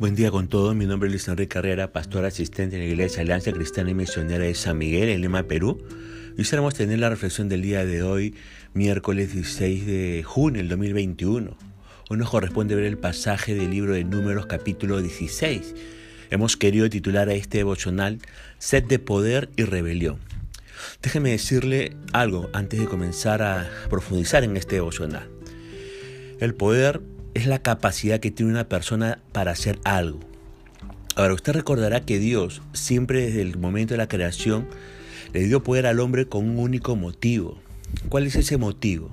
Buen día con todos, mi nombre es Luis Enrique Carrera, pastor asistente en la Iglesia Alianza Cristiana y Misionera de San Miguel, en Lima, Perú. Quisiéramos tener la reflexión del día de hoy, miércoles 16 de junio del 2021. Hoy nos corresponde ver el pasaje del libro de Números capítulo 16. Hemos querido titular a este devocional Sed de Poder y Rebelión. Déjeme decirle algo antes de comenzar a profundizar en este devocional. El poder es la capacidad que tiene una persona para hacer algo. Ahora, usted recordará que Dios, siempre desde el momento de la creación, le dio poder al hombre con un único motivo. ¿Cuál es ese motivo?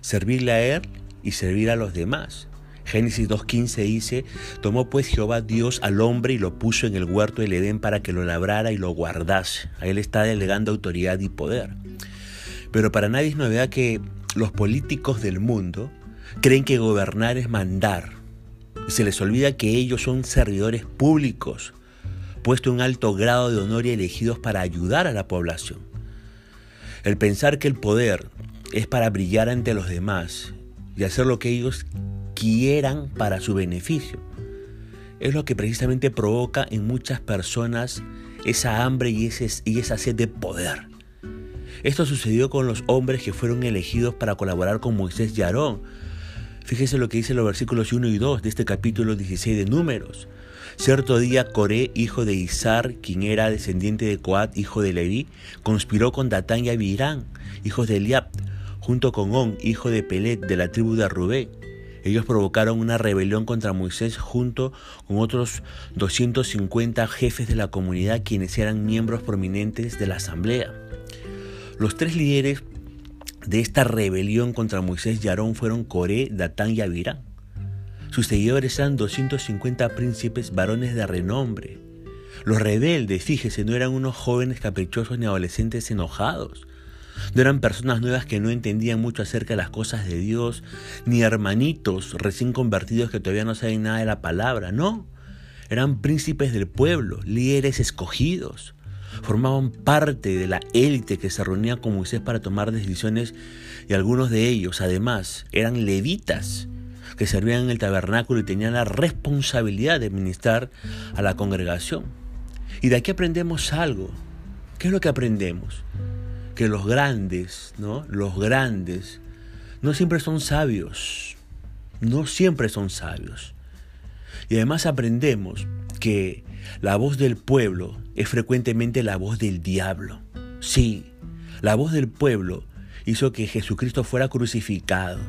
Servirle a Él y servir a los demás. Génesis 2.15 dice, tomó pues Jehová Dios al hombre y lo puso en el huerto del Edén para que lo labrara y lo guardase. A él está delegando autoridad y poder. Pero para nadie es novedad que los políticos del mundo Creen que gobernar es mandar. Se les olvida que ellos son servidores públicos, puestos en alto grado de honor y elegidos para ayudar a la población. El pensar que el poder es para brillar ante los demás y hacer lo que ellos quieran para su beneficio, es lo que precisamente provoca en muchas personas esa hambre y, esa sed de poder. Esto sucedió con los hombres que fueron elegidos para colaborar con Moisés y Fíjese lo que dice los versículos 1 y 2 de este capítulo 16 de Números. Cierto día Coré, hijo de Izar, quien era descendiente de Coat, hijo de Leví, conspiró con Datán y Abirán, hijos de Eliab, junto con On, hijo de Pelet, de la tribu de Rubé. Ellos provocaron una rebelión contra Moisés junto con otros 250 jefes de la comunidad quienes eran miembros prominentes de la asamblea. Los tres líderes de esta rebelión contra Moisés y Aarón fueron Coré, Datán y Abirán. Sus seguidores eran 250 príncipes varones de renombre. Los rebeldes, fíjese, no eran unos jóvenes caprichosos ni adolescentes enojados. No eran personas nuevas que no entendían mucho acerca de las cosas de Dios, ni hermanitos recién convertidos que todavía no saben nada de la palabra, no. Eran príncipes del pueblo, líderes escogidos, formaban parte de la élite que se reunía con Moisés para tomar decisiones y algunos de ellos además eran levitas que servían en el tabernáculo y tenían la responsabilidad de ministrar a la congregación. Y de aquí aprendemos algo. ¿Qué es lo que aprendemos? Que los grandes, ¿no? Los grandes no siempre son sabios. No siempre son sabios. Y además aprendemos que la voz del pueblo es frecuentemente la voz del diablo. Sí, la voz del pueblo hizo que Jesucristo fuera crucificado.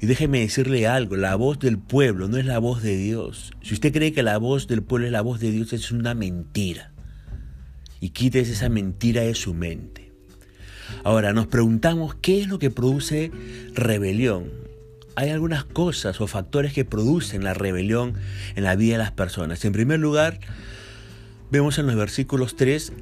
Y déjeme decirle algo, la voz del pueblo no es la voz de Dios. Si usted cree que la voz del pueblo es la voz de Dios, es una mentira. Y quítese esa mentira de su mente. Ahora nos preguntamos qué es lo que produce rebelión. Hay algunas cosas o factores que producen la rebelión en la vida de las personas. En primer lugar, Vemos en los versículos 3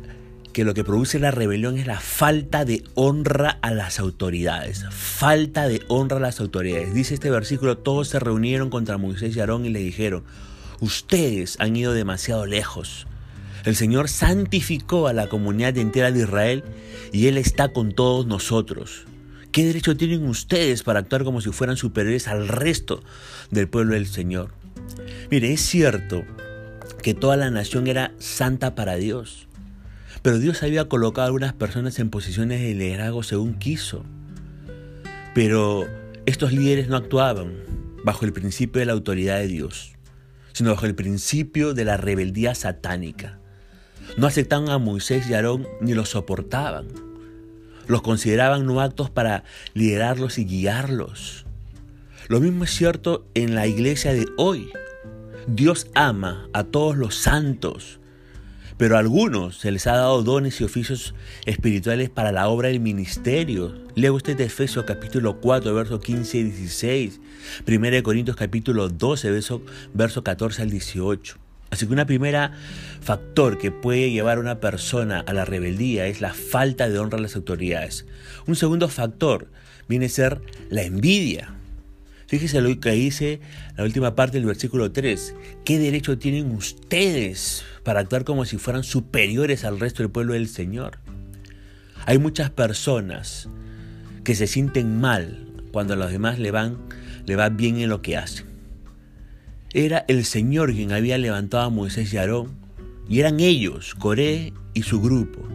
que lo que produce la rebelión es la falta de honra a las autoridades. Falta de honra a las autoridades. Dice este versículo, todos se reunieron contra Moisés y Aarón y le dijeron, ustedes han ido demasiado lejos. El Señor santificó a la comunidad entera de Israel y Él está con todos nosotros. ¿Qué derecho tienen ustedes para actuar como si fueran superiores al resto del pueblo del Señor? Mire, es cierto que toda la nación era santa para Dios. Pero Dios había colocado a algunas personas en posiciones de liderazgo según quiso. Pero estos líderes no actuaban bajo el principio de la autoridad de Dios, sino bajo el principio de la rebeldía satánica. No aceptaban a Moisés y Aarón ni los soportaban. Los consideraban no actos para liderarlos y guiarlos. Lo mismo es cierto en la iglesia de hoy. Dios ama a todos los santos, pero a algunos se les ha dado dones y oficios espirituales para la obra del ministerio. Lea usted Efesios capítulo 4, versos 15 y 16, 1 Corintios capítulo 12, verso, verso 14 al 18. Así que una primera factor que puede llevar a una persona a la rebeldía es la falta de honra a las autoridades. Un segundo factor viene a ser la envidia. Fíjese lo que dice la última parte del versículo 3. ¿Qué derecho tienen ustedes para actuar como si fueran superiores al resto del pueblo del Señor? Hay muchas personas que se sienten mal cuando a los demás le van, le va bien en lo que hacen. Era el Señor quien había levantado a Moisés y Aarón, y eran ellos, Coré y su grupo,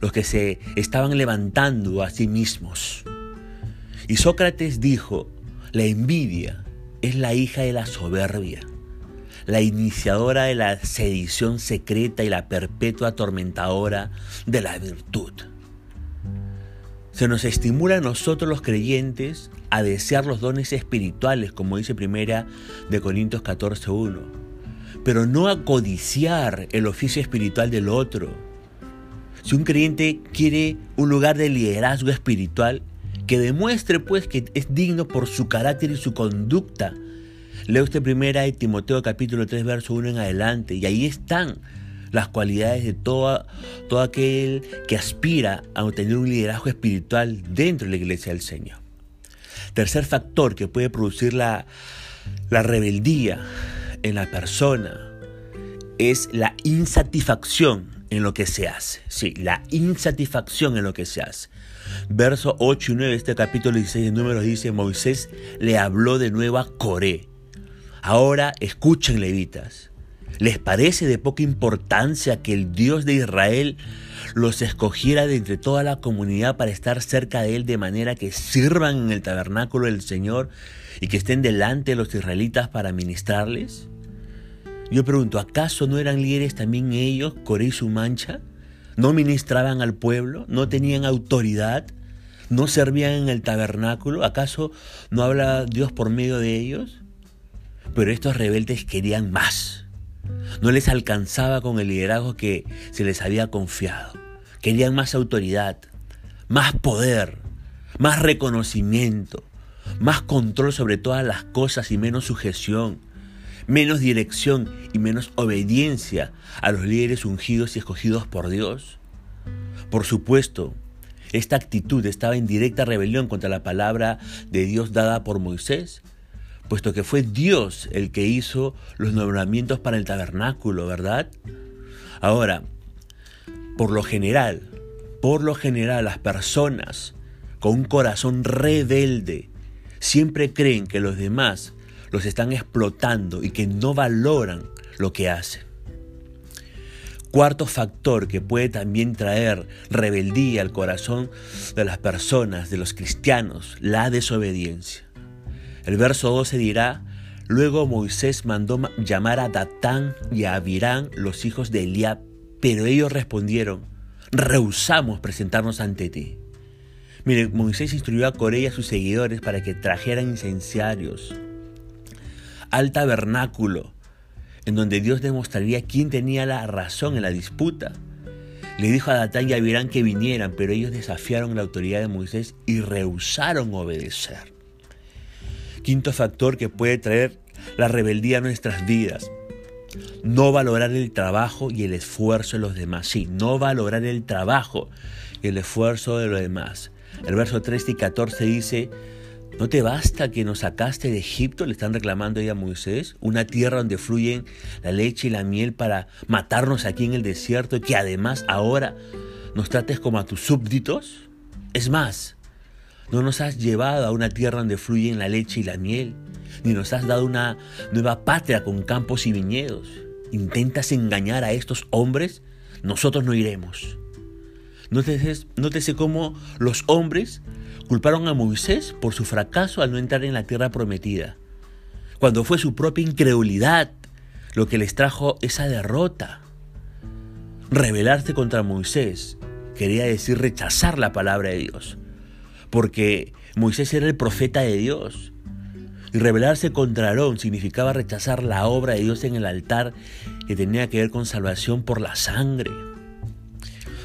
los que se estaban levantando a sí mismos. Y Sócrates dijo, la envidia es la hija de la soberbia, la iniciadora de la sedición secreta y la perpetua atormentadora de la virtud. Se nos estimula a nosotros los creyentes a desear los dones espirituales, como dice primera de Corintios 14.1, pero no a codiciar el oficio espiritual del otro. Si un creyente quiere un lugar de liderazgo espiritual, que demuestre pues que es digno por su carácter y su conducta. Leo usted primera de Timoteo capítulo 3 verso 1 en adelante y ahí están las cualidades de todo, todo aquel que aspira a obtener un liderazgo espiritual dentro de la iglesia del Señor. Tercer factor que puede producir la, la rebeldía en la persona es la insatisfacción en lo que se hace. Sí, la insatisfacción en lo que se hace. Verso 8 y 9 de este capítulo 16 de Números dice, Moisés le habló de nuevo a Coré. Ahora escuchen levitas. ¿Les parece de poca importancia que el Dios de Israel los escogiera de entre toda la comunidad para estar cerca de Él de manera que sirvan en el tabernáculo del Señor y que estén delante de los israelitas para ministrarles? Yo pregunto, ¿acaso no eran líderes también ellos, Coré y su mancha? ¿No ministraban al pueblo? ¿No tenían autoridad? ¿No servían en el tabernáculo? ¿Acaso no habla Dios por medio de ellos? Pero estos rebeldes querían más. No les alcanzaba con el liderazgo que se les había confiado. Querían más autoridad, más poder, más reconocimiento, más control sobre todas las cosas y menos sujeción, menos dirección y menos obediencia a los líderes ungidos y escogidos por Dios. Por supuesto, esta actitud estaba en directa rebelión contra la palabra de Dios dada por Moisés puesto que fue Dios el que hizo los nombramientos para el tabernáculo, ¿verdad? Ahora, por lo general, por lo general las personas con un corazón rebelde siempre creen que los demás los están explotando y que no valoran lo que hacen. Cuarto factor que puede también traer rebeldía al corazón de las personas, de los cristianos, la desobediencia. El verso 12 dirá, Luego Moisés mandó llamar a Datán y a Abirán, los hijos de Eliab, pero ellos respondieron, rehusamos presentarnos ante ti. Mire, Moisés instruyó a Coré y a sus seguidores para que trajeran incenciarios al tabernáculo, en donde Dios demostraría quién tenía la razón en la disputa. Le dijo a Datán y a Abirán que vinieran, pero ellos desafiaron la autoridad de Moisés y rehusaron obedecer. Quinto factor que puede traer la rebeldía a nuestras vidas. No valorar el trabajo y el esfuerzo de los demás. Sí, no valorar el trabajo y el esfuerzo de los demás. El verso 13 y 14 dice, ¿no te basta que nos sacaste de Egipto? Le están reclamando a Moisés, una tierra donde fluyen la leche y la miel para matarnos aquí en el desierto y que además ahora nos trates como a tus súbditos. Es más, no nos has llevado a una tierra donde fluyen la leche y la miel, ni nos has dado una nueva patria con campos y viñedos. ¿Intentas engañar a estos hombres? Nosotros no iremos. Nótese, cómo los hombres culparon a Moisés por su fracaso al no entrar en la tierra prometida, cuando fue su propia incredulidad lo que les trajo esa derrota. Rebelarse contra Moisés quería decir rechazar la palabra de Dios porque Moisés era el profeta de Dios. Y rebelarse contra Aarón significaba rechazar la obra de Dios en el altar que tenía que ver con salvación por la sangre.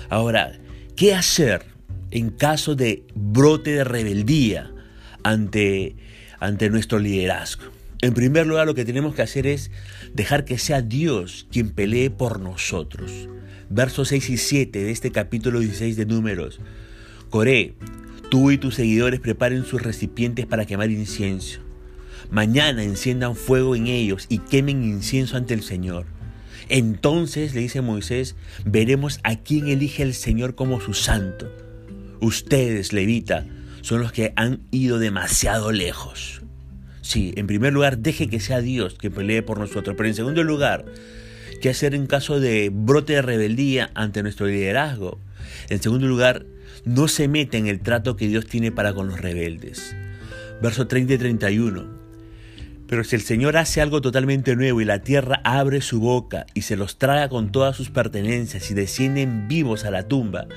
Ahora, ¿qué hacer en caso de brote de rebeldía ante, ante nuestro liderazgo? En primer lugar, lo que tenemos que hacer es dejar que sea Dios quien pelee por nosotros. Versos 6 y 7 de este capítulo 16 de Números. Coré, Tú y tus seguidores preparen sus recipientes para quemar incienso. Mañana enciendan fuego en ellos y quemen incienso ante el Señor. Entonces, le dice Moisés, veremos a quién elige el Señor como su santo. Ustedes, levita, son los que han ido demasiado lejos. Sí, en primer lugar, deje que sea Dios que pelee por nosotros. Pero en segundo lugar, ¿qué hacer en caso de brote de rebeldía ante nuestro liderazgo? En segundo lugar, no se mete en el trato que Dios tiene para con los rebeldes. Verso 30 y 31. Pero si el Señor hace algo totalmente nuevo y la tierra abre su boca y se los traga con todas sus pertenencias y descienden vivos a la tumba,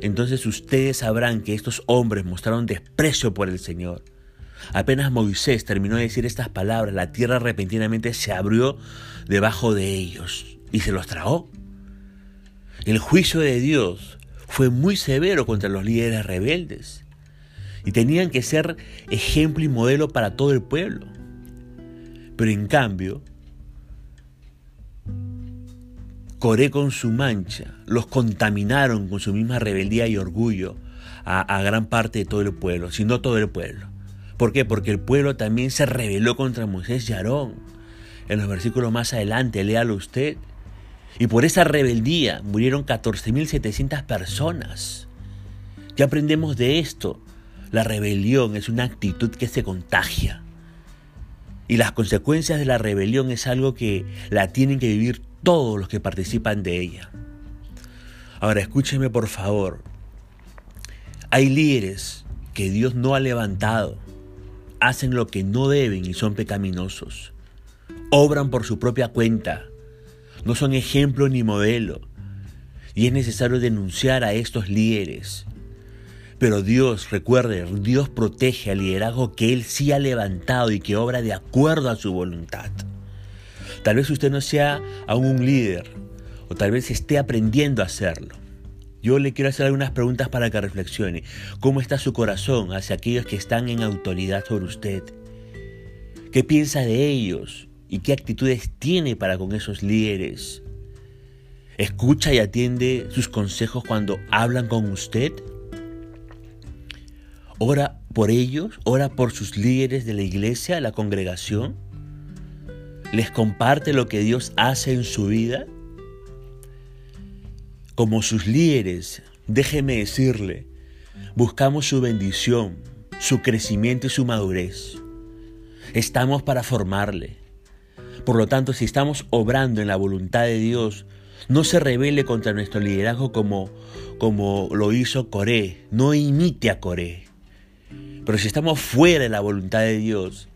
entonces ustedes sabrán que estos hombres mostraron desprecio por el Señor. Apenas Moisés terminó de decir estas palabras, la tierra repentinamente se abrió debajo de ellos y se los tragó. El juicio de Dios fue muy severo contra los líderes rebeldes y tenían que ser ejemplo y modelo para todo el pueblo. Pero en cambio, Coré con su mancha los contaminaron con su misma rebeldía y orgullo a, gran parte de todo el pueblo, si no todo el pueblo. ¿Por qué? Porque el pueblo también se rebeló contra Moisés y Aarón. En los versículos más adelante, léalo usted. Y por esa rebeldía murieron 14.700 personas. ¿Qué aprendemos de esto? La rebelión es una actitud que se contagia. Y las consecuencias de la rebelión es algo que la tienen que vivir todos los que participan de ella. Ahora escúcheme por favor. Hay líderes que Dios no ha levantado, hacen lo que no deben y son pecaminosos. Obran por su propia cuenta, no son ejemplo ni modelo. Y es necesario denunciar a estos líderes pero Dios, recuerde, Dios protege al liderazgo que Él sí ha levantado y que obra de acuerdo a su voluntad. Tal vez usted no sea aún un líder o tal vez esté aprendiendo a hacerlo. Yo le quiero hacer algunas preguntas para que reflexione. ¿Cómo está su corazón hacia aquellos que están en autoridad sobre usted? ¿Qué piensa de ellos y qué actitudes tiene para con esos líderes? ¿Escucha y atiende sus consejos cuando hablan con usted? Ora por ellos, ora por sus líderes de la iglesia, la congregación. Les comparte lo que Dios hace en su vida. Como sus líderes, déjeme decirle, buscamos su bendición, su crecimiento y su madurez. Estamos para formarle. Por lo tanto, si estamos obrando en la voluntad de Dios, no se revele contra nuestro liderazgo como, como lo hizo Coré. No imite a Coré. Pero si estamos fuera de la voluntad de Dios,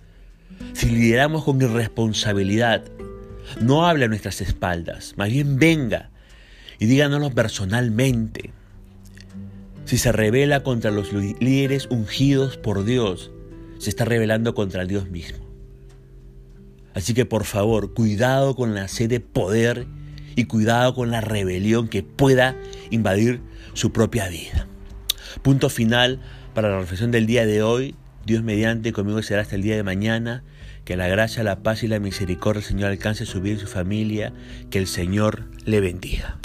si lideramos con irresponsabilidad, no hable a nuestras espaldas, más bien venga y díganoslo personalmente. Si se revela contra los líderes ungidos por Dios, se está rebelando contra Dios mismo. Así que por favor, cuidado con la sed de poder y cuidado con la rebelión que pueda invadir su propia vida. Punto final para la reflexión del día de hoy. Dios mediante conmigo será hasta el día de mañana. Que la gracia, la paz y la misericordia del Señor alcance su vida y su familia. Que el Señor le bendiga.